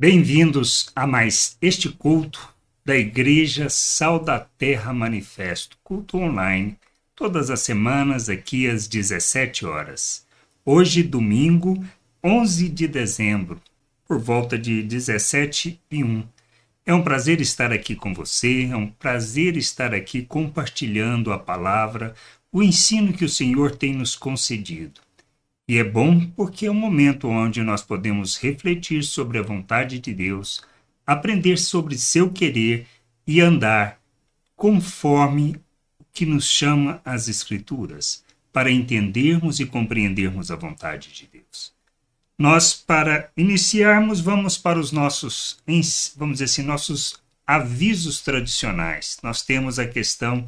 Bem-vindos a mais este culto da Igreja Sal da Terra Manifesto, culto online, todas as semanas aqui às 17 horas. Hoje, domingo, 11 de dezembro, por volta de 17 e 1. É um prazer estar aqui com você, é um prazer estar aqui compartilhando a palavra, o ensino que o Senhor tem nos concedido. E é bom porque é um momento onde nós podemos refletir sobre a vontade de Deus, aprender sobre seu querer e andar conforme o que nos chama as Escrituras, para entendermos e compreendermos a vontade de Deus. Nós, para iniciarmos, vamos para os nossos, vamos dizer assim, nossos avisos tradicionais. Nós temos a questão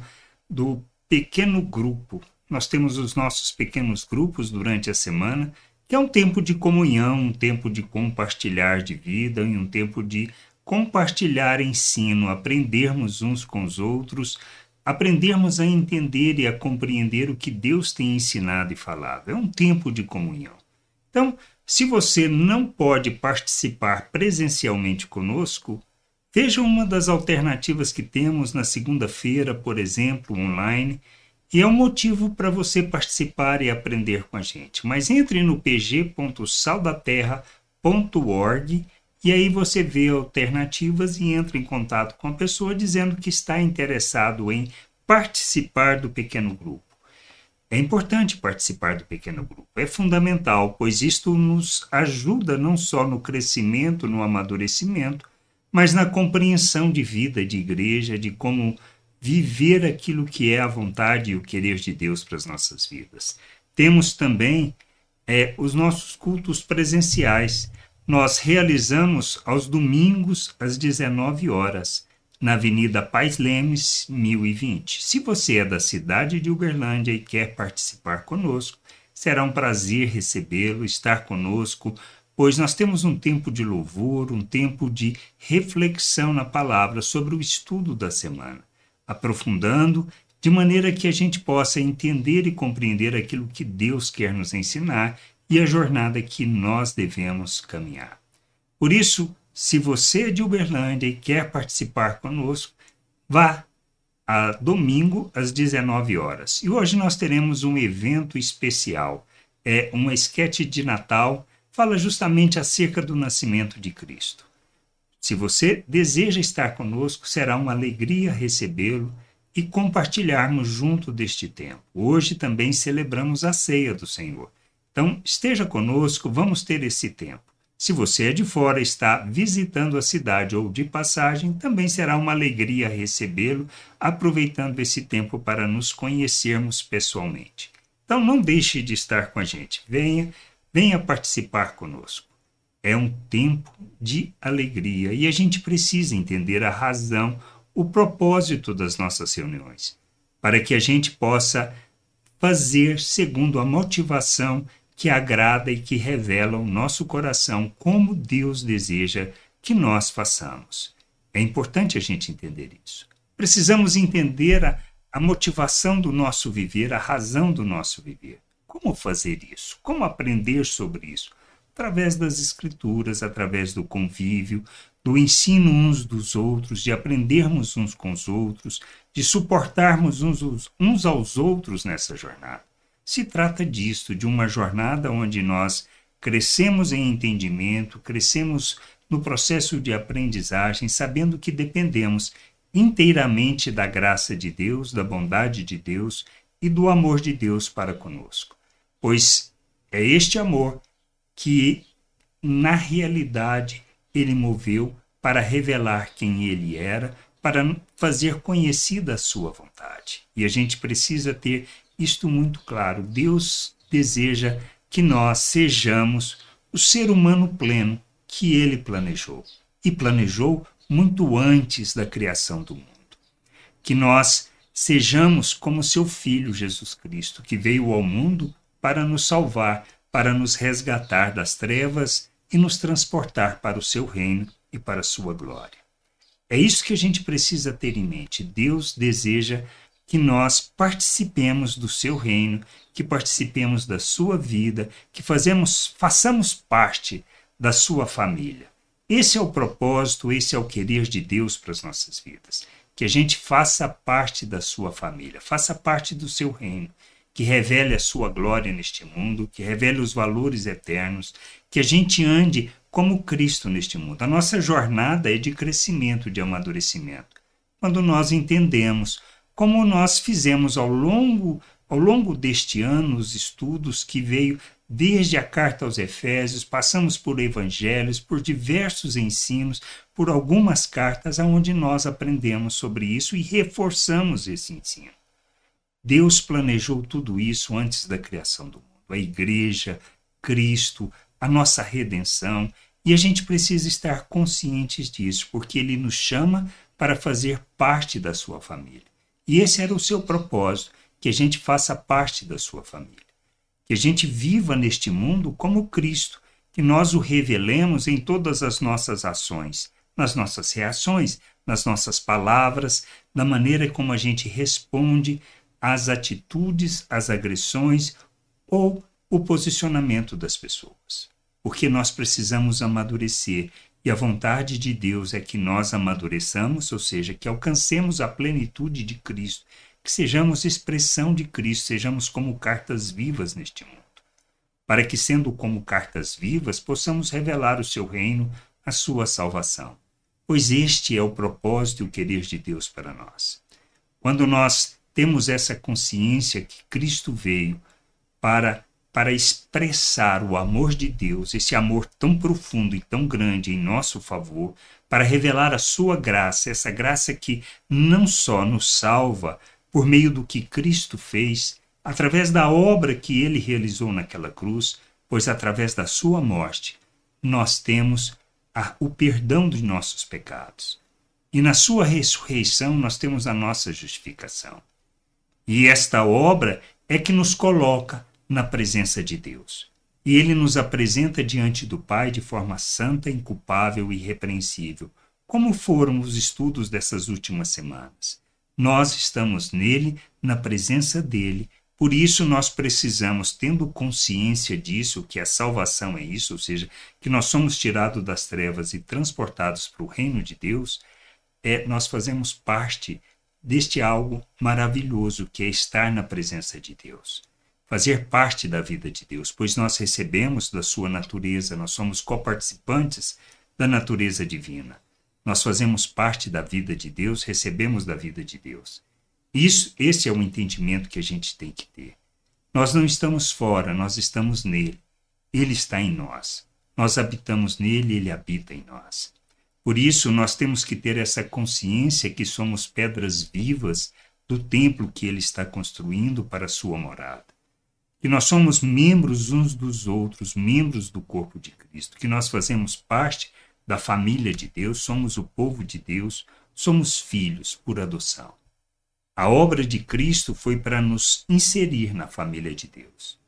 do pequeno grupo, nós temos os nossos pequenos grupos durante a semana, que é um tempo de comunhão, um tempo de compartilhar de vida e um tempo de compartilhar ensino, aprendermos uns com os outros, aprendermos a entender e a compreender o que Deus tem ensinado e falado. É um tempo de comunhão. Então, se você não pode participar presencialmente conosco, veja uma das alternativas que temos na segunda-feira, por exemplo, online e é um motivo para você participar e aprender com a gente. Mas entre no pg.saldaterra.org e aí você vê alternativas e entra em contato com a pessoa dizendo que está interessado em participar do pequeno grupo. É importante participar do pequeno grupo, é fundamental, pois isto nos ajuda não só no crescimento, no amadurecimento, mas na compreensão de vida de igreja, de como viver aquilo que é a vontade e o querer de Deus para as nossas vidas. Temos também é, os nossos cultos presenciais. Nós realizamos aos domingos às 19 horas, na Avenida Pais Lemes, 1020. Se você é da cidade de Uberlândia e quer participar conosco, será um prazer recebê-lo, estar conosco, pois nós temos um tempo de louvor, um tempo de reflexão na palavra sobre o estudo da semana aprofundando, de maneira que a gente possa entender e compreender aquilo que Deus quer nos ensinar e a jornada que nós devemos caminhar. Por isso, se você é de Uberlândia e quer participar conosco, vá a domingo às 19 horas. E hoje nós teremos um evento especial, é uma esquete de Natal, fala justamente acerca do nascimento de Cristo. Se você deseja estar conosco, será uma alegria recebê-lo e compartilharmos junto deste tempo. Hoje também celebramos a ceia do Senhor. Então, esteja conosco, vamos ter esse tempo. Se você é de fora, está visitando a cidade ou de passagem, também será uma alegria recebê-lo, aproveitando esse tempo para nos conhecermos pessoalmente. Então, não deixe de estar com a gente. Venha, venha participar conosco é um tempo de alegria e a gente precisa entender a razão, o propósito das nossas reuniões, para que a gente possa fazer segundo a motivação que agrada e que revela o nosso coração como Deus deseja que nós façamos. É importante a gente entender isso. Precisamos entender a, a motivação do nosso viver, a razão do nosso viver. Como fazer isso? Como aprender sobre isso? Através das escrituras, através do convívio, do ensino uns dos outros, de aprendermos uns com os outros, de suportarmos uns, uns aos outros nessa jornada. Se trata disto, de uma jornada onde nós crescemos em entendimento, crescemos no processo de aprendizagem, sabendo que dependemos inteiramente da graça de Deus, da bondade de Deus e do amor de Deus para conosco. Pois é este amor que, na realidade, ele moveu para revelar quem ele era, para fazer conhecida a sua vontade. E a gente precisa ter isto muito claro. Deus deseja que nós sejamos o ser humano pleno que ele planejou. E planejou muito antes da criação do mundo. Que nós sejamos como seu filho Jesus Cristo, que veio ao mundo para nos salvar, para nos resgatar das trevas e nos transportar para o seu reino e para a sua glória. É isso que a gente precisa ter em mente. Deus deseja que nós participemos do seu reino, que participemos da sua vida, que fazemos, façamos parte da sua família. Esse é o propósito, esse é o querer de Deus para as nossas vidas. Que a gente faça parte da sua família, faça parte do seu reino, que revele a sua glória neste mundo, que revele os valores eternos, que a gente ande como Cristo neste mundo. A nossa jornada é de crescimento, de amadurecimento. Quando nós entendemos, como nós fizemos ao longo ao longo deste ano, os estudos que veio desde a carta aos Efésios, passamos por evangelhos, por diversos ensinos, por algumas cartas onde nós aprendemos sobre isso e reforçamos esse ensino. Deus planejou tudo isso antes da criação do mundo. A igreja, Cristo, a nossa redenção, e a gente precisa estar conscientes disso, porque ele nos chama para fazer parte da sua família. E esse era o seu propósito que a gente faça parte da sua família, que a gente viva neste mundo como Cristo, que nós o revelemos em todas as nossas ações, nas nossas reações, nas nossas palavras, na maneira como a gente responde às atitudes, às agressões ou o posicionamento das pessoas. Porque nós precisamos amadurecer e a vontade de Deus é que nós amadureçamos, ou seja, que alcancemos a plenitude de Cristo que sejamos expressão de Cristo, sejamos como cartas vivas neste mundo, para que, sendo como cartas vivas, possamos revelar o seu reino, a sua salvação. Pois este é o propósito e o querer de Deus para nós. Quando nós temos essa consciência que Cristo veio para para expressar o amor de Deus, esse amor tão profundo e tão grande em nosso favor, para revelar a sua graça, essa graça que não só nos salva, por meio do que Cristo fez, através da obra que ele realizou naquela cruz, pois através da sua morte nós temos a, o perdão dos nossos pecados. E na sua ressurreição nós temos a nossa justificação. E esta obra é que nos coloca na presença de Deus. E ele nos apresenta diante do Pai de forma santa, inculpável e irrepreensível, como foram os estudos dessas últimas semanas. Nós estamos nele, na presença dele. Por isso, nós precisamos, tendo consciência disso, que a salvação é isso, ou seja, que nós somos tirados das trevas e transportados para o reino de Deus, é, nós fazemos parte deste algo maravilhoso que é estar na presença de Deus. Fazer parte da vida de Deus, pois nós recebemos da sua natureza, nós somos coparticipantes da natureza divina. Nós fazemos parte da vida de Deus, recebemos da vida de Deus. Isso, esse é o entendimento que a gente tem que ter. Nós não estamos fora, nós estamos nele. Ele está em nós. Nós habitamos nele, ele habita em nós. Por isso, nós temos que ter essa consciência que somos pedras vivas do templo que ele está construindo para a sua morada. Que nós somos membros uns dos outros, membros do corpo de Cristo, que nós fazemos parte da família de Deus, somos o povo de Deus, somos filhos por adoção. A obra de Cristo foi para nos inserir na família de Deus.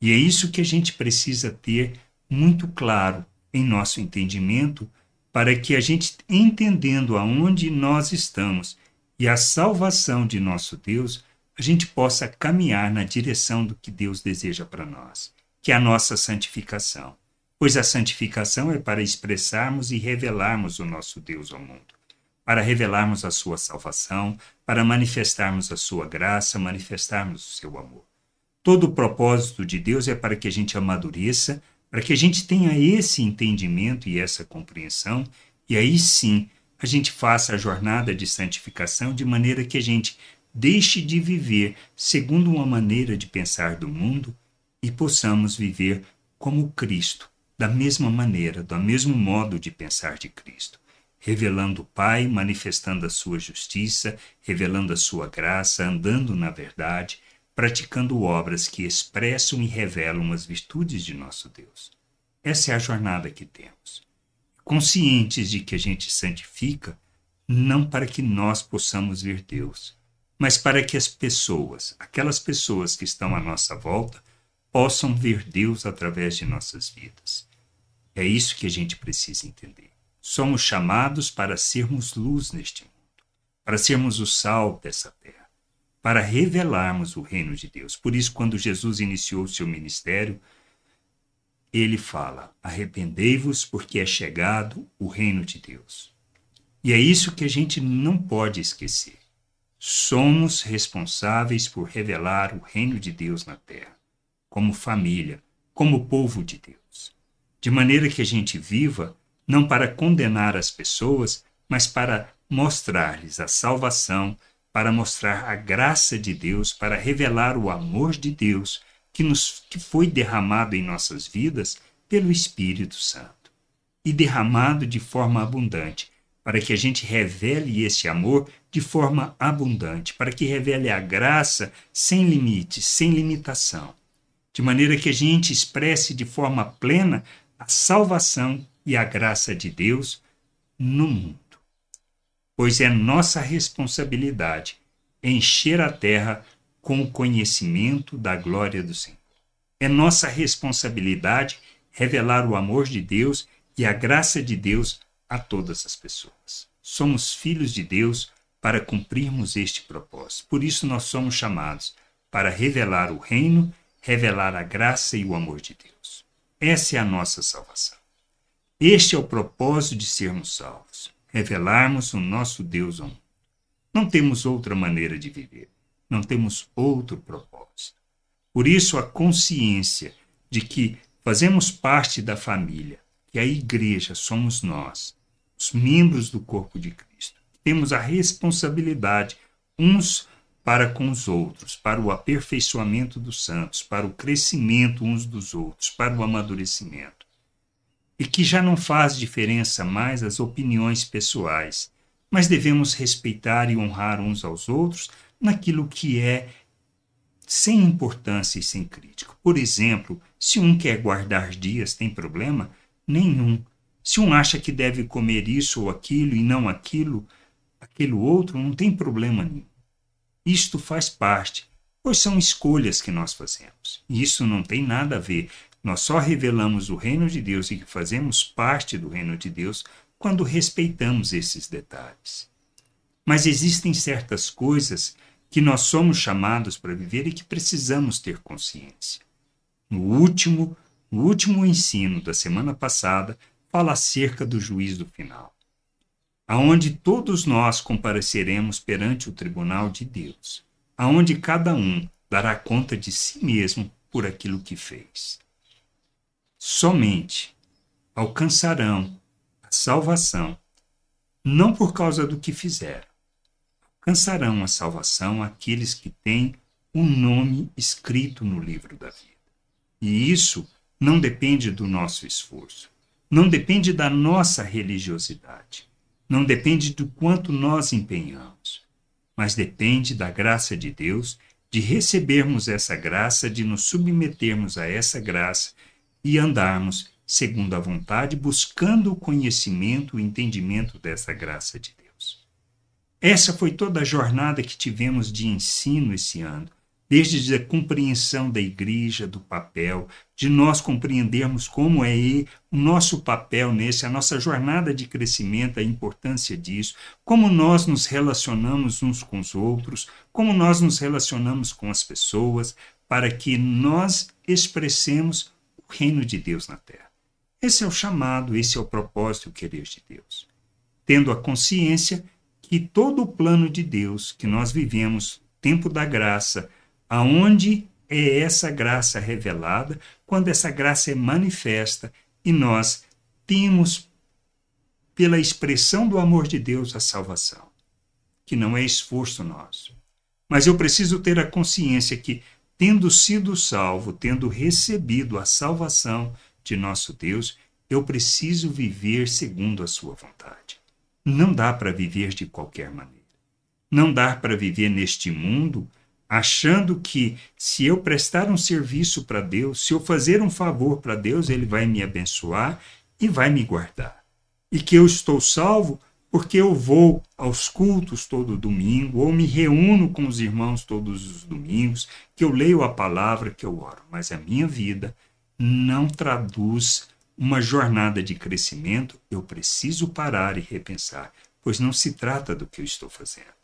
E é isso que a gente precisa ter muito claro em nosso entendimento, para que a gente, entendendo aonde nós estamos e a salvação de nosso Deus, a gente possa caminhar na direção do que Deus deseja para nós, que é a nossa santificação pois a santificação é para expressarmos e revelarmos o nosso Deus ao mundo, para revelarmos a sua salvação, para manifestarmos a sua graça, manifestarmos o seu amor. Todo o propósito de Deus é para que a gente amadureça, para que a gente tenha esse entendimento e essa compreensão, e aí sim a gente faça a jornada de santificação de maneira que a gente deixe de viver segundo uma maneira de pensar do mundo e possamos viver como Cristo, da mesma maneira, do mesmo modo de pensar de Cristo, revelando o Pai, manifestando a sua justiça, revelando a sua graça, andando na verdade, praticando obras que expressam e revelam as virtudes de nosso Deus. Essa é a jornada que temos. Conscientes de que a gente santifica não para que nós possamos ver Deus, mas para que as pessoas, aquelas pessoas que estão à nossa volta, possam ver Deus através de nossas vidas. É isso que a gente precisa entender. Somos chamados para sermos luz neste mundo, para sermos o sal dessa terra, para revelarmos o reino de Deus. Por isso, quando Jesus iniciou o seu ministério, ele fala: arrependei-vos, porque é chegado o reino de Deus. E é isso que a gente não pode esquecer. Somos responsáveis por revelar o reino de Deus na terra, como família, como povo de Deus. De maneira que a gente viva não para condenar as pessoas, mas para mostrar-lhes a salvação, para mostrar a graça de Deus, para revelar o amor de Deus que, nos, que foi derramado em nossas vidas pelo Espírito Santo e derramado de forma abundante, para que a gente revele esse amor de forma abundante, para que revele a graça sem limites, sem limitação, de maneira que a gente expresse de forma plena a salvação e a graça de Deus no mundo. Pois é nossa responsabilidade encher a terra com o conhecimento da glória do Senhor. É nossa responsabilidade revelar o amor de Deus e a graça de Deus a todas as pessoas. Somos filhos de Deus para cumprirmos este propósito. Por isso nós somos chamados para revelar o reino, revelar a graça e o amor de Deus. Essa é a nossa salvação. Este é o propósito de sermos salvos, revelarmos o nosso Deus ao mundo. Não temos outra maneira de viver não temos outro propósito. Por isso, a consciência de que fazemos parte da família, que a igreja somos nós, os membros do corpo de Cristo. Temos a responsabilidade uns para com os outros, para o aperfeiçoamento dos santos, para o crescimento uns dos outros, para o amadurecimento. E que já não faz diferença mais as opiniões pessoais, mas devemos respeitar e honrar uns aos outros naquilo que é sem importância e sem crítica. Por exemplo, se um quer guardar dias, tem problema nenhum. Se um acha que deve comer isso ou aquilo e não aquilo, aquilo outro, não tem problema nenhum. Isto faz parte, pois são escolhas que nós fazemos. E isso não tem nada a ver. Nós só revelamos o reino de Deus e que fazemos parte do reino de Deus quando respeitamos esses detalhes. Mas existem certas coisas que nós somos chamados para viver e que precisamos ter consciência. No último, no último ensino da semana passada, fala acerca do juízo final, aonde todos nós compareceremos perante o tribunal de Deus, aonde cada um dará conta de si mesmo por aquilo que fez. Somente alcançarão a salvação. Não por causa do que fizeram, alcançarão a salvação aqueles que têm o um nome escrito no livro da vida. E isso não depende do nosso esforço, não depende da nossa religiosidade, não depende do quanto nós empenhamos, mas depende da graça de Deus, de recebermos essa graça, de nos submetermos a essa graça e andarmos segundo a vontade, buscando o conhecimento, o entendimento dessa graça de Deus. Essa foi toda a jornada que tivemos de ensino esse ano, desde a compreensão da igreja, do papel, de nós compreendermos como é o nosso papel nesse, a nossa jornada de crescimento, a importância disso, como nós nos relacionamos uns com os outros, como nós nos relacionamos com as pessoas, para que nós expressemos reino de Deus na terra. Esse é o chamado, esse é o propósito, o querer de Deus. Tendo a consciência que todo o plano de Deus que nós vivemos, tempo da graça, aonde é essa graça revelada, quando essa graça é manifesta e nós temos pela expressão do amor de Deus a salvação, que não é esforço nosso. Mas eu preciso ter a consciência que, tendo sido salvo, tendo recebido a salvação de nosso Deus, eu preciso viver segundo a sua vontade. Não dá para viver de qualquer maneira. Não dá para viver neste mundo achando que se eu prestar um serviço para Deus, se eu fazer um favor para Deus, Ele vai me abençoar e vai me guardar. E que eu estou salvo porque eu vou aos cultos todo domingo, ou me reúno com os irmãos todos os domingos, que eu leio a palavra, que eu oro. Mas a minha vida não traduz uma jornada de crescimento, eu preciso parar e repensar, pois não se trata do que eu estou fazendo.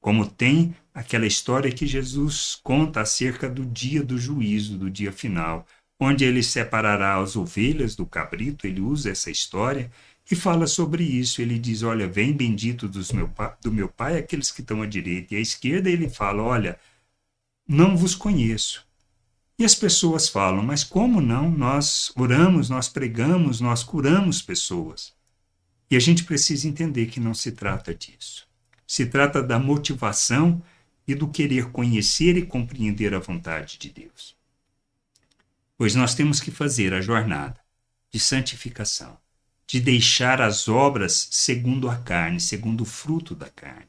Como tem aquela história que Jesus conta acerca do dia do juízo, do dia final, onde ele separará as ovelhas do cabrito, ele usa essa história e fala sobre isso. Ele diz: Olha, vem bendito dos meu, do meu pai aqueles que estão à direita e à esquerda. Ele fala: Olha, não vos conheço. E as pessoas falam: Mas como não? Nós oramos, nós pregamos, nós curamos pessoas. E a gente precisa entender que não se trata disso. Se trata da motivação e do querer conhecer e compreender a vontade de Deus. Pois nós temos que fazer a jornada de santificação de deixar as obras segundo a carne, segundo o fruto da carne.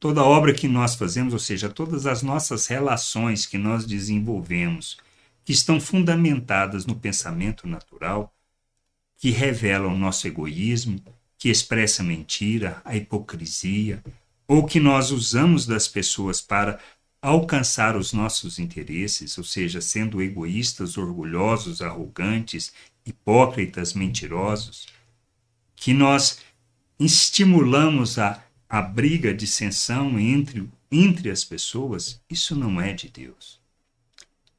Toda obra que nós fazemos, ou seja, todas as nossas relações que nós desenvolvemos, que estão fundamentadas no pensamento natural, que revelam o nosso egoísmo, que expressa mentira, a hipocrisia, ou que nós usamos das pessoas para alcançar os nossos interesses, ou seja, sendo egoístas, orgulhosos, arrogantes, hipócritas, mentirosos que nós estimulamos a, a briga, dissensão entre, entre as pessoas, isso não é de Deus.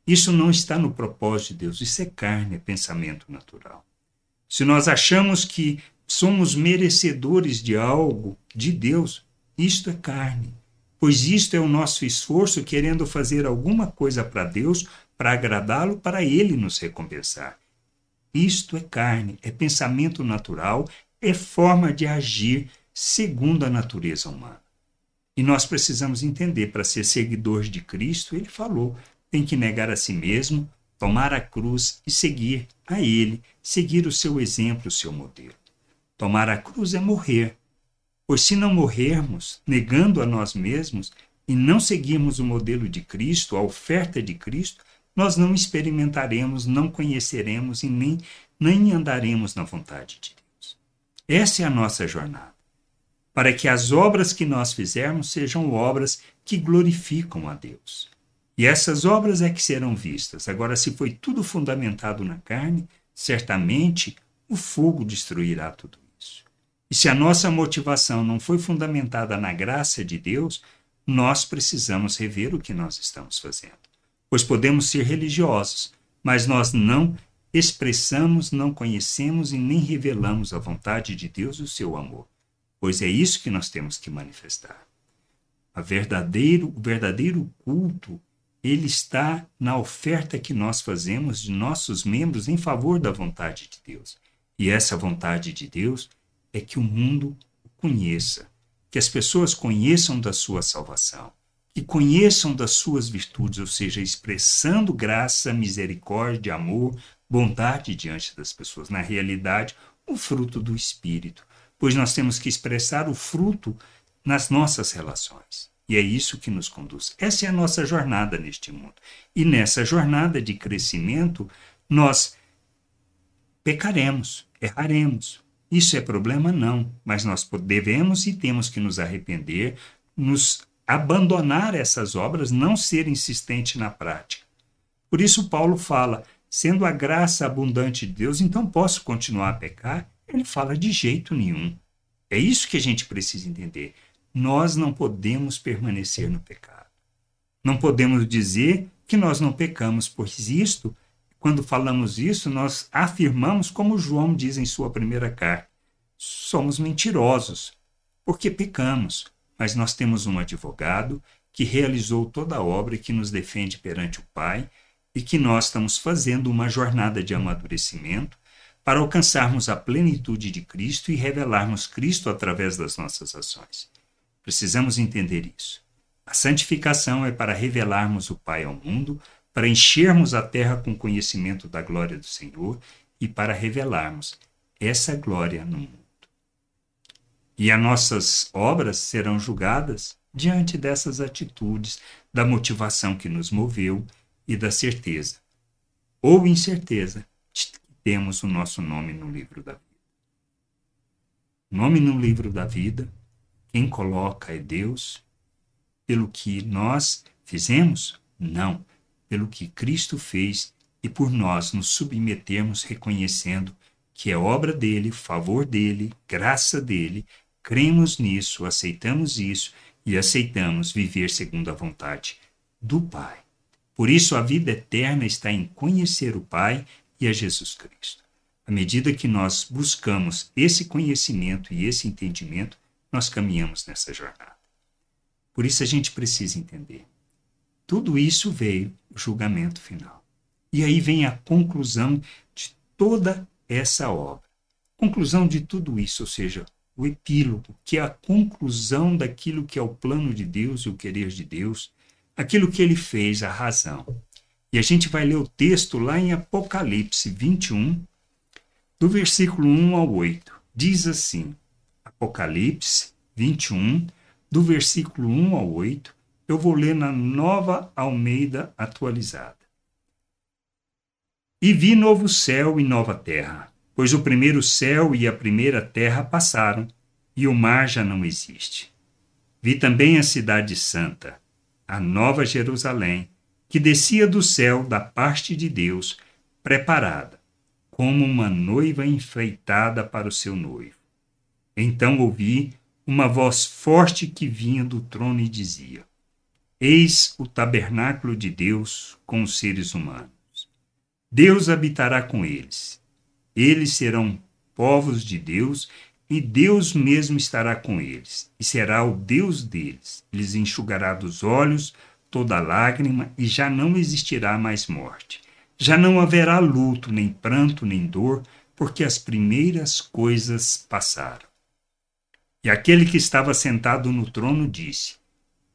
Isso não está no propósito de Deus, isso é carne, é pensamento natural. Se nós achamos que somos merecedores de algo de Deus, isto é carne, pois isto é o nosso esforço querendo fazer alguma coisa para Deus, para agradá-lo, para ele nos recompensar. Isto é carne, é pensamento natural, é forma de agir segundo a natureza humana. E nós precisamos entender, para ser seguidores de Cristo, ele falou, tem que negar a si mesmo, tomar a cruz e seguir a ele, seguir o seu exemplo, o seu modelo. Tomar a cruz é morrer, pois se não morrermos, negando a nós mesmos e não seguirmos o modelo de Cristo, a oferta de Cristo, nós não experimentaremos, não conheceremos e nem, nem andaremos na vontade de Deus. Essa é a nossa jornada. Para que as obras que nós fizermos sejam obras que glorificam a Deus. E essas obras é que serão vistas. Agora, se foi tudo fundamentado na carne, certamente o fogo destruirá tudo isso. E se a nossa motivação não foi fundamentada na graça de Deus, nós precisamos rever o que nós estamos fazendo. Pois podemos ser religiosos, mas nós não expressamos, não conhecemos e nem revelamos a vontade de Deus e o seu amor, pois é isso que nós temos que manifestar. Verdadeiro, o verdadeiro culto, ele está na oferta que nós fazemos de nossos membros em favor da vontade de Deus. E essa vontade de Deus é que o mundo o conheça, que as pessoas conheçam da sua salvação, que conheçam das suas virtudes, ou seja, expressando graça, misericórdia, amor, bondade diante das pessoas. Na realidade, o fruto do Espírito, pois nós temos que expressar o fruto nas nossas relações. E é isso que nos conduz. Essa é a nossa jornada neste mundo. E nessa jornada de crescimento, nós pecaremos, erraremos. Isso é problema? Não. Mas nós devemos e temos que nos arrepender, nos abandonar essas obras, não ser insistente na prática. Por isso, Paulo fala: sendo a graça abundante de Deus, então posso continuar a pecar? Ele fala de jeito nenhum. É isso que a gente precisa entender. Nós não podemos permanecer no pecado. Não podemos dizer que nós não pecamos, pois isto, quando falamos isso, nós afirmamos, como João diz em sua primeira carta, somos mentirosos, porque pecamos, mas nós temos um advogado que realizou toda a obra que nos defende perante o Pai e que nós estamos fazendo uma jornada de amadurecimento para alcançarmos a plenitude de Cristo e revelarmos Cristo através das nossas ações. Precisamos entender isso. A santificação é para revelarmos o Pai ao mundo, para enchermos a terra com conhecimento da glória do Senhor e para revelarmos essa glória no mundo. E as nossas obras serão julgadas diante dessas atitudes, da motivação que nos moveu e da certeza, ou incerteza, de que temos o nosso nome no livro da vida. Nome no livro da vida, quem coloca é Deus. Pelo que nós fizemos? Não. Pelo que Cristo fez e por nós nos submetermos reconhecendo que é obra dele, favor dele, graça dele, cremos nisso, aceitamos isso e aceitamos viver segundo a vontade do Pai. Por isso, a vida eterna está em conhecer o Pai e a Jesus Cristo. À medida que nós buscamos esse conhecimento e esse entendimento, nós caminhamos nessa jornada. Por isso a gente precisa entender. Tudo isso veio o julgamento final. E aí vem a conclusão de toda essa obra. Conclusão de tudo isso, ou seja, o epílogo, que é a conclusão daquilo que é o plano de Deus e o querer de Deus, aquilo que ele fez, a razão. E a gente vai ler o texto lá em Apocalipse 21, do versículo 1 ao 8. Diz assim: Apocalipse 21, do versículo 1 ao 8, eu vou ler na nova Almeida atualizada. E vi novo céu e nova terra, pois o primeiro céu e a primeira terra passaram, e o mar já não existe. Vi também a cidade santa, a nova Jerusalém, que descia do céu da parte de Deus, preparada, como uma noiva enfeitada para o seu noivo. Então ouvi uma voz forte que vinha do trono e dizia: Eis o tabernáculo de Deus com os seres humanos. Deus habitará com eles. Eles serão povos de Deus e Deus mesmo estará com eles, e será o Deus deles. Lhes enxugará dos olhos toda lágrima, e já não existirá mais morte. Já não haverá luto, nem pranto, nem dor, porque as primeiras coisas passaram. E aquele que estava sentado no trono disse: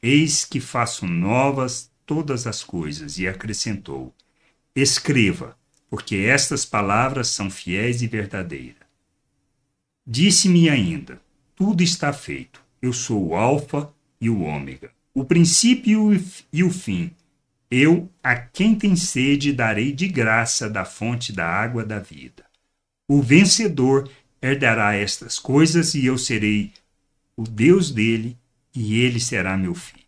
Eis que faço novas todas as coisas, e acrescentou: Escreva, porque estas palavras são fiéis e verdadeiras. Disse-me ainda: Tudo está feito. Eu sou o Alfa e o Ômega, o princípio e o fim. Eu, a quem tem sede, darei de graça da fonte da água da vida. O vencedor herdará estas coisas e eu serei o Deus dele e ele será meu filho.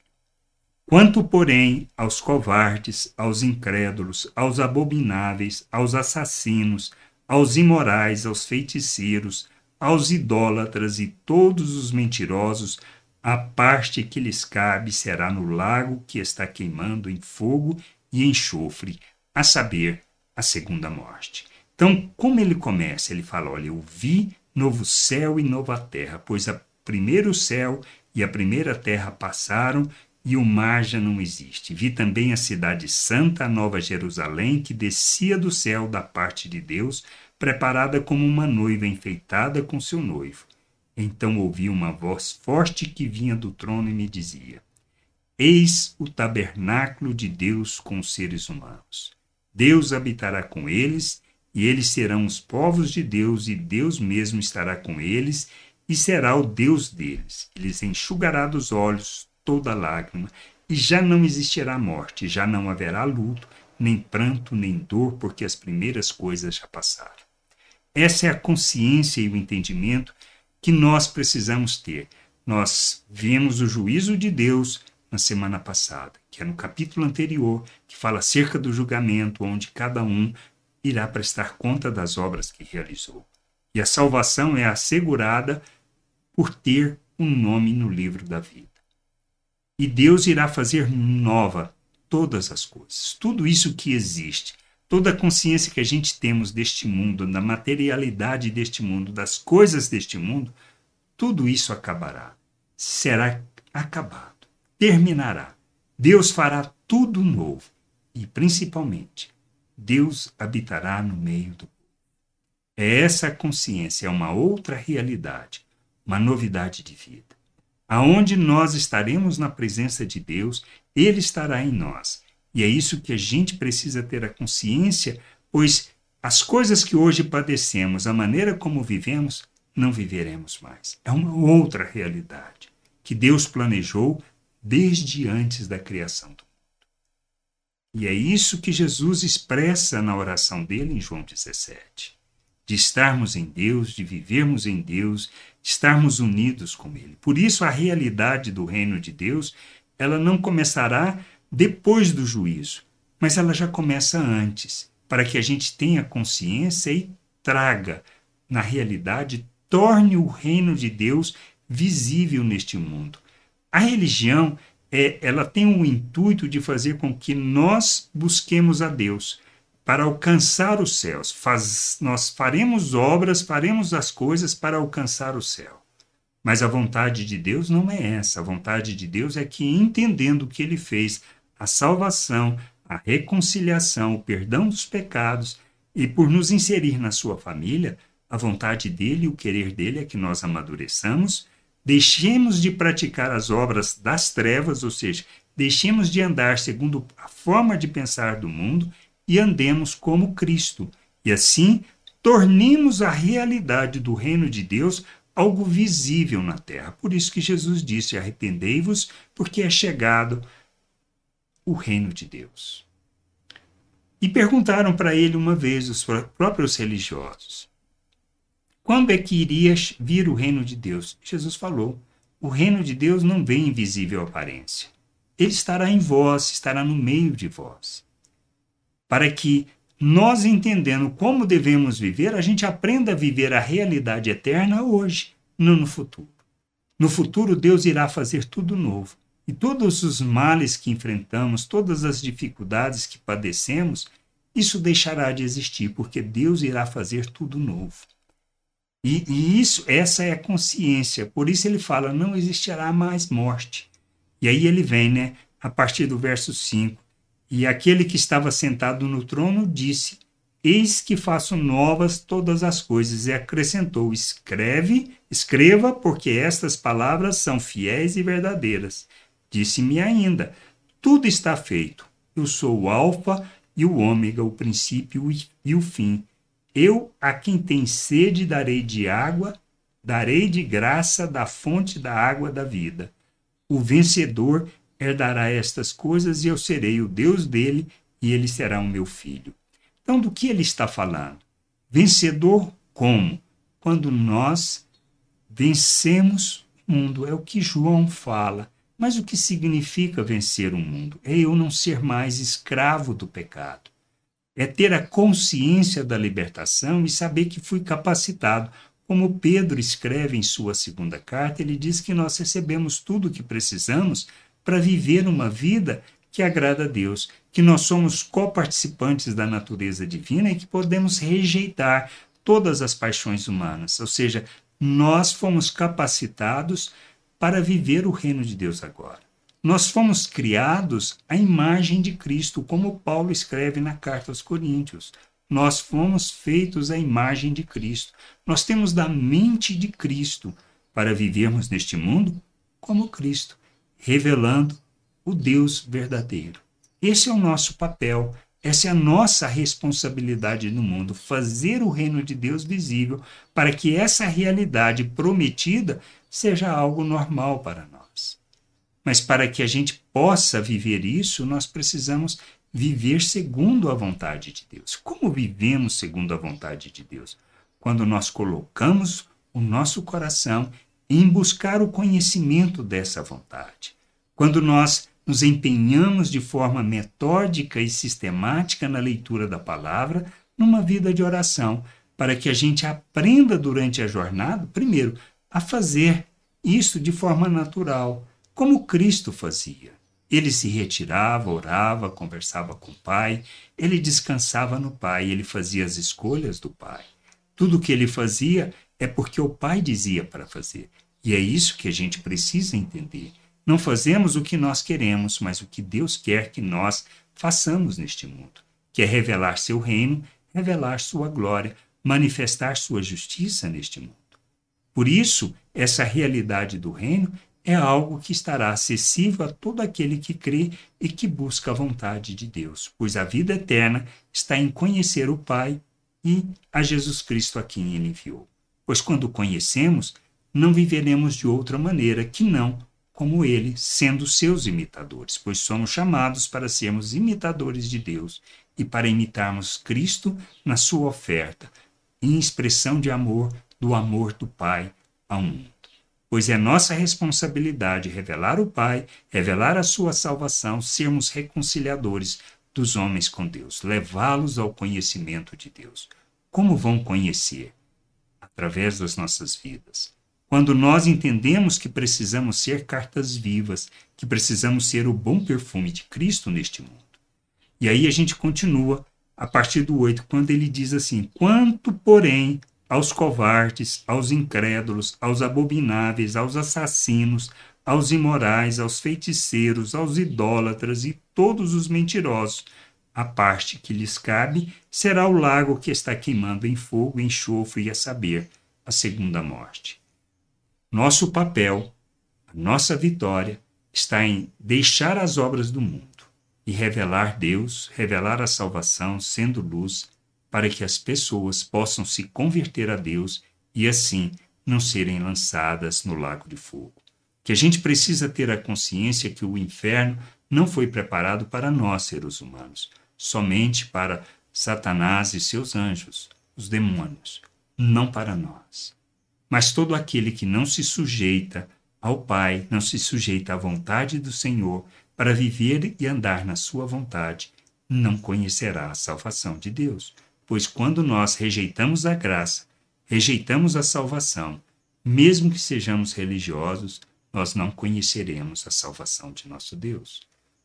Quanto, porém, aos covardes, aos incrédulos, aos abomináveis, aos assassinos, aos imorais, aos feiticeiros, aos idólatras e todos os mentirosos, a parte que lhes cabe será no lago que está queimando em fogo e enxofre, a saber, a segunda morte. Então, como ele começa? Ele fala: Olha, eu vi novo céu e nova terra, pois a primeiro céu e a primeira terra passaram e o mar já não existe. Vi também a cidade santa, a nova Jerusalém, que descia do céu da parte de Deus, preparada como uma noiva enfeitada com seu noivo. Então ouvi uma voz forte que vinha do trono e me dizia: Eis o tabernáculo de Deus com os seres humanos. Deus habitará com eles, e eles serão os povos de Deus, e Deus mesmo estará com eles e será o Deus deles. Eles enxugará dos olhos toda lágrima, e já não existirá morte, já não haverá luto, nem pranto, nem dor, porque as primeiras coisas já passaram. Essa é a consciência e o entendimento que nós precisamos ter. Nós vimos o juízo de Deus na semana passada, que é no capítulo anterior, que fala acerca do julgamento, onde cada um irá prestar conta das obras que realizou. E a salvação é assegurada por ter um nome no livro da vida. E Deus irá fazer nova todas as coisas, tudo isso que existe, toda a consciência que a gente temos deste mundo, da materialidade deste mundo, das coisas deste mundo, tudo isso acabará. Será acabado, terminará. Deus fará tudo novo e, principalmente, Deus habitará no meio do. É essa consciência, é uma outra realidade uma novidade de vida. Aonde nós estaremos na presença de Deus, Ele estará em nós. E é isso que a gente precisa ter a consciência, pois as coisas que hoje padecemos, a maneira como vivemos, não viveremos mais. É uma outra realidade que Deus planejou desde antes da criação do mundo. E é isso que Jesus expressa na oração dele em João 17 de estarmos em Deus, de vivermos em Deus, de estarmos unidos com Ele. Por isso, a realidade do reino de Deus, ela não começará depois do juízo, mas ela já começa antes, para que a gente tenha consciência e traga, na realidade, torne o reino de Deus visível neste mundo. A religião, é, ela tem o intuito de fazer com que nós busquemos a Deus para alcançar os céus. Faz, nós faremos obras, faremos as coisas para alcançar o céu. Mas a vontade de Deus não é essa. A vontade de Deus é que, entendendo o que ele fez, a salvação, a reconciliação, o perdão dos pecados, e por nos inserir na sua família, a vontade dele e o querer dele é que nós amadureçamos, deixemos de praticar as obras das trevas, ou seja, deixemos de andar segundo a forma de pensar do mundo e andemos como Cristo. E assim, tornemos a realidade do reino de Deus algo visível na terra. Por isso que Jesus disse: arrependei-vos, porque é chegado o reino de Deus. E perguntaram para ele uma vez os próprios religiosos: quando é que iria vir o reino de Deus? Jesus falou: o reino de Deus não vem em visível aparência. Ele estará em vós, estará no meio de vós. Para que nós, entendendo como devemos viver, a gente aprenda a viver a realidade eterna hoje, não no futuro. No futuro, Deus irá fazer tudo novo. E todos os males que enfrentamos, todas as dificuldades que padecemos, isso deixará de existir, porque Deus irá fazer tudo novo. E, e, isso, essa é a consciência. Por isso ele fala: não existirá mais morte. E aí ele vem, né, a partir do verso 5. E aquele que estava sentado no trono disse: Eis que faço novas todas as coisas. E acrescentou: Escreve, escreva, porque estas palavras são fiéis e verdadeiras. Disse-me ainda: Tudo está feito. Eu sou o Alfa e o Ômega, o princípio e o fim. Eu, a quem tem sede, darei de água, darei de graça da fonte da água da vida. O vencedor herdará estas coisas e eu serei o Deus dele e ele será o meu filho. Então, do que ele está falando? Vencedor como? Quando nós vencemos o mundo. É o que João fala. Mas o que significa vencer o mundo? É eu não ser mais escravo do pecado. É ter a consciência da libertação e saber que fui capacitado. Como Pedro escreve em sua segunda carta, ele diz que nós recebemos tudo o que precisamos para viver uma vida que agrada a Deus, que nós somos coparticipantes da natureza divina e que podemos rejeitar todas as paixões humanas. Ou seja, nós fomos capacitados para viver o reino de Deus agora. Nós fomos criados à imagem de Cristo, como Paulo escreve na carta aos Coríntios. Nós fomos feitos à imagem de Cristo. Nós temos da mente de Cristo para vivermos neste mundo como Cristo, revelando o Deus verdadeiro. Esse é o nosso papel, essa é a nossa responsabilidade no mundo, fazer o reino de Deus visível para que essa realidade prometida seja algo normal para nós. Mas para que a gente possa viver isso, nós precisamos viver segundo a vontade de Deus. Como vivemos segundo a vontade de Deus? Quando nós colocamos o nosso coração em buscar o conhecimento dessa vontade. Quando nós nos empenhamos de forma metódica e sistemática na leitura da palavra, numa vida de oração, para que a gente aprenda durante a jornada, primeiro, a fazer isso de forma natural, como Cristo fazia. Ele se retirava, orava, conversava com o Pai, ele descansava no Pai, ele fazia as escolhas do Pai. Tudo o que ele fazia é porque o Pai dizia para fazer. E é isso que a gente precisa entender. Não fazemos o que nós queremos, mas o que Deus quer que nós façamos neste mundo, que é revelar seu reino, revelar sua glória, manifestar sua justiça neste mundo. Por isso, essa realidade do reino é algo que estará acessível a todo aquele que crê e que busca a vontade de Deus, pois a vida eterna está em conhecer o Pai e a Jesus Cristo a quem ele enviou. Pois quando conhecemos, não viveremos de outra maneira que não como ele, sendo seus imitadores, pois somos chamados para sermos imitadores de Deus e para imitarmos Cristo na sua oferta, em expressão de amor do amor do Pai ao mundo. Pois é nossa responsabilidade revelar o Pai, revelar a sua salvação, sermos reconciliadores dos homens com Deus, levá-los ao conhecimento de Deus. Como vão conhecer? Através das nossas vidas. Quando nós entendemos que precisamos ser cartas vivas, que precisamos ser o bom perfume de Cristo neste mundo. E aí a gente continua a partir do 8, quando ele diz assim: Quanto, porém, aos covardes, aos incrédulos, aos abomináveis, aos assassinos, aos imorais, aos feiticeiros, aos idólatras e todos os mentirosos, a parte que lhes cabe será o lago que está queimando em fogo, enxofre e a saber, a segunda morte. Nosso papel, nossa vitória, está em deixar as obras do mundo e revelar Deus, revelar a salvação, sendo luz, para que as pessoas possam se converter a Deus e assim não serem lançadas no lago de fogo. Que a gente precisa ter a consciência que o inferno não foi preparado para nós, seres humanos, somente para Satanás e seus anjos, os demônios, não para nós. Mas todo aquele que não se sujeita ao Pai, não se sujeita à vontade do Senhor para viver e andar na sua vontade, não conhecerá a salvação de Deus. Pois quando nós rejeitamos a graça, rejeitamos a salvação, mesmo que sejamos religiosos, nós não conheceremos a salvação de nosso Deus.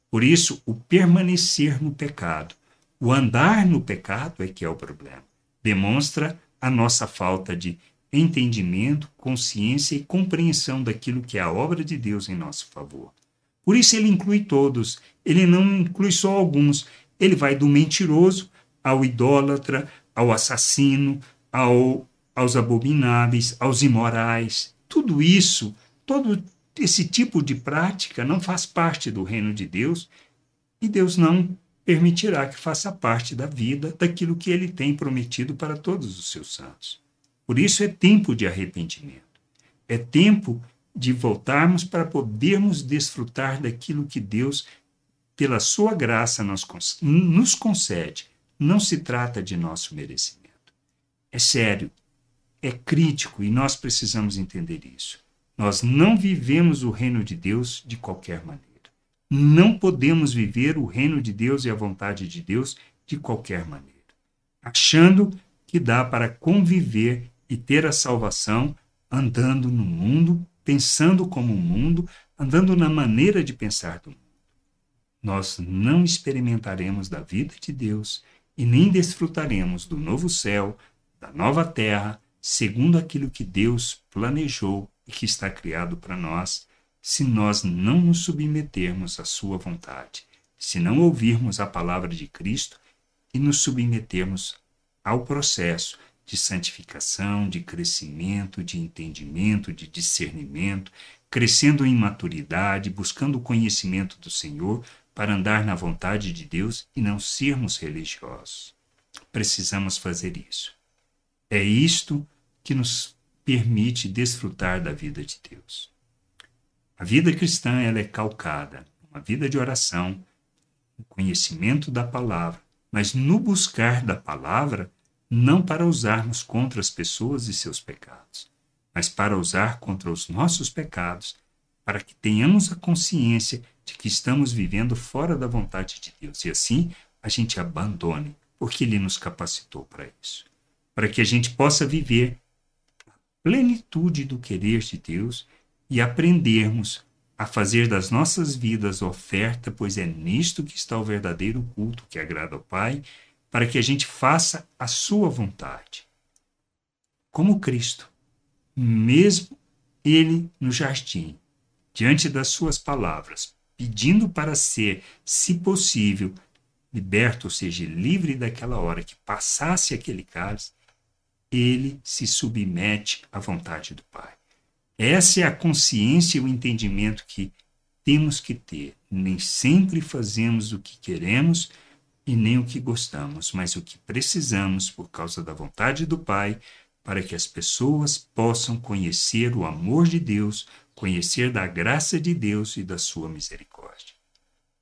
Por isso, o permanecer no pecado, o andar no pecado é que é o problema. Demonstra a nossa falta de entendimento, consciência e compreensão daquilo que é a obra de Deus em nosso favor. Por isso ele inclui todos, ele não inclui só alguns. Ele vai do mentiroso ao idólatra, ao assassino, ao, aos abomináveis, aos imorais. Tudo isso, todo esse tipo de prática não faz parte do reino de Deus e Deus não permitirá que faça parte da vida daquilo que ele tem prometido para todos os seus santos. Por isso é tempo de arrependimento. É tempo de voltarmos para podermos desfrutar daquilo que Deus, pela sua graça, nos, nos concede. Não se trata de nosso merecimento. É sério, é crítico e nós precisamos entender isso. Nós não vivemos o reino de Deus de qualquer maneira. Não podemos viver o reino de Deus e a vontade de Deus de qualquer maneira, achando que dá para conviver e ter a salvação andando no mundo, pensando como o mundo, andando na maneira de pensar do mundo. Nós não experimentaremos da vida de Deus e nem desfrutaremos do novo céu, da nova terra, segundo aquilo que Deus planejou e que está criado para nós, se nós não nos submetermos à Sua vontade, se não ouvirmos a palavra de Cristo e nos submetermos ao processo de santificação, de crescimento, de entendimento, de discernimento, crescendo em maturidade, buscando o conhecimento do Senhor para andar na vontade de Deus e não sermos religiosos. Precisamos fazer isso. É isto que nos permite desfrutar da vida de Deus. A vida cristã ela é calcada, uma vida de oração, no conhecimento da palavra, mas no buscar da palavra não para usarmos contra as pessoas e seus pecados, mas para usar contra os nossos pecados, para que tenhamos a consciência de que estamos vivendo fora da vontade de Deus e assim a gente abandone, porque Ele nos capacitou para isso. Para que a gente possa viver a plenitude do querer de Deus e aprendermos a fazer das nossas vidas oferta, pois é nisto que está o verdadeiro culto que agrada ao Pai para que a gente faça a sua vontade. Como Cristo, mesmo ele no jardim, diante das suas palavras, pedindo para ser, se possível, liberto, ou seja, livre daquela hora que passasse aquele cálice, ele se submete à vontade do Pai. Essa é a consciência e o entendimento que temos que ter. Nem sempre fazemos o que queremos, e nem o que gostamos, mas o que precisamos por causa da vontade do Pai, para que as pessoas possam conhecer o amor de Deus, conhecer da graça de Deus e da sua misericórdia.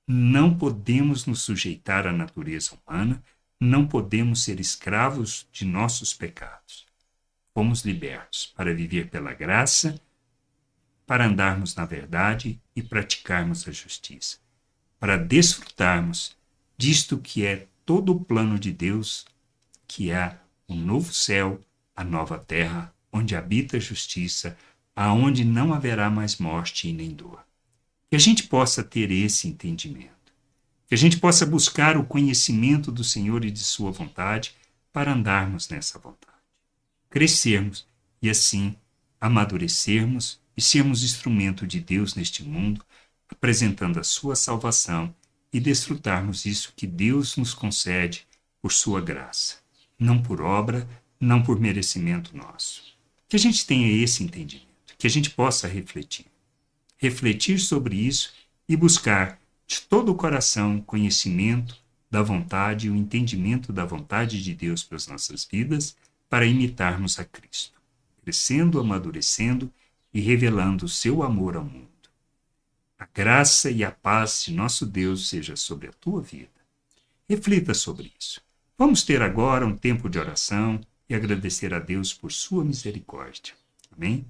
Não podemos nos sujeitar à natureza humana, não podemos ser escravos de nossos pecados. Fomos libertos para viver pela graça, para andarmos na verdade e praticarmos a justiça, para desfrutarmos disto que é todo o plano de Deus, que é o novo céu, a nova terra, onde habita a justiça, aonde não haverá mais morte e nem dor. Que a gente possa ter esse entendimento. Que a gente possa buscar o conhecimento do Senhor e de Sua vontade para andarmos nessa vontade. Crescermos e assim amadurecermos e sermos instrumento de Deus neste mundo, apresentando a Sua salvação e desfrutarmos isso que Deus nos concede por Sua graça, não por obra, não por merecimento nosso. Que a gente tenha esse entendimento, que a gente possa refletir. Refletir sobre isso e buscar de todo o coração conhecimento da vontade e o entendimento da vontade de Deus para as nossas vidas, para imitarmos a Cristo, crescendo, amadurecendo e revelando o seu amor ao mundo. A graça e a paz de nosso Deus seja sobre a tua vida. Reflita sobre isso. Vamos ter agora um tempo de oração e agradecer a Deus por sua misericórdia. Amém?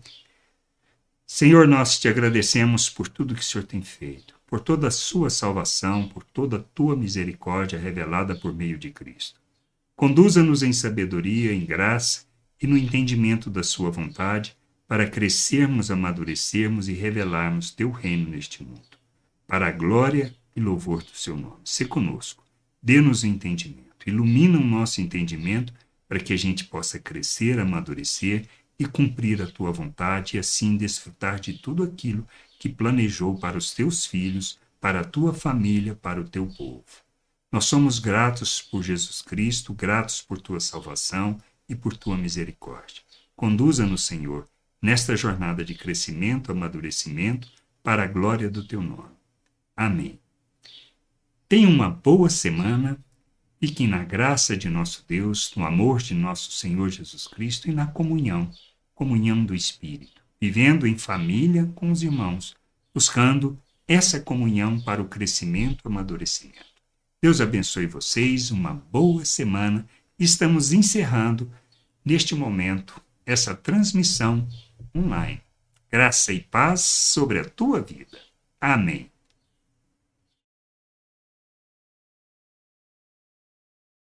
Senhor, nós te agradecemos por tudo que o Senhor tem feito, por toda a sua salvação, por toda a tua misericórdia revelada por meio de Cristo. Conduza-nos em sabedoria, em graça e no entendimento da sua vontade, para crescermos, amadurecermos e revelarmos teu reino neste mundo. Para a glória e louvor do seu nome. Se conosco. Dê-nos entendimento. Ilumina o nosso entendimento para que a gente possa crescer, amadurecer e cumprir a tua vontade e assim desfrutar de tudo aquilo que planejou para os teus filhos, para a tua família, para o teu povo. Nós somos gratos por Jesus Cristo, gratos por tua salvação e por tua misericórdia. Conduza-nos, Senhor, nesta jornada de crescimento, amadurecimento, para a glória do teu nome. Amém. Tenha uma boa semana Fiquem na graça de nosso Deus, no amor de nosso Senhor Jesus Cristo e na comunhão, comunhão do Espírito, vivendo em família com os irmãos, buscando essa comunhão para o crescimento e amadurecimento. Deus abençoe vocês, uma boa semana. Estamos encerrando, neste momento, essa transmissão online. Graça e paz sobre a tua vida. Amém.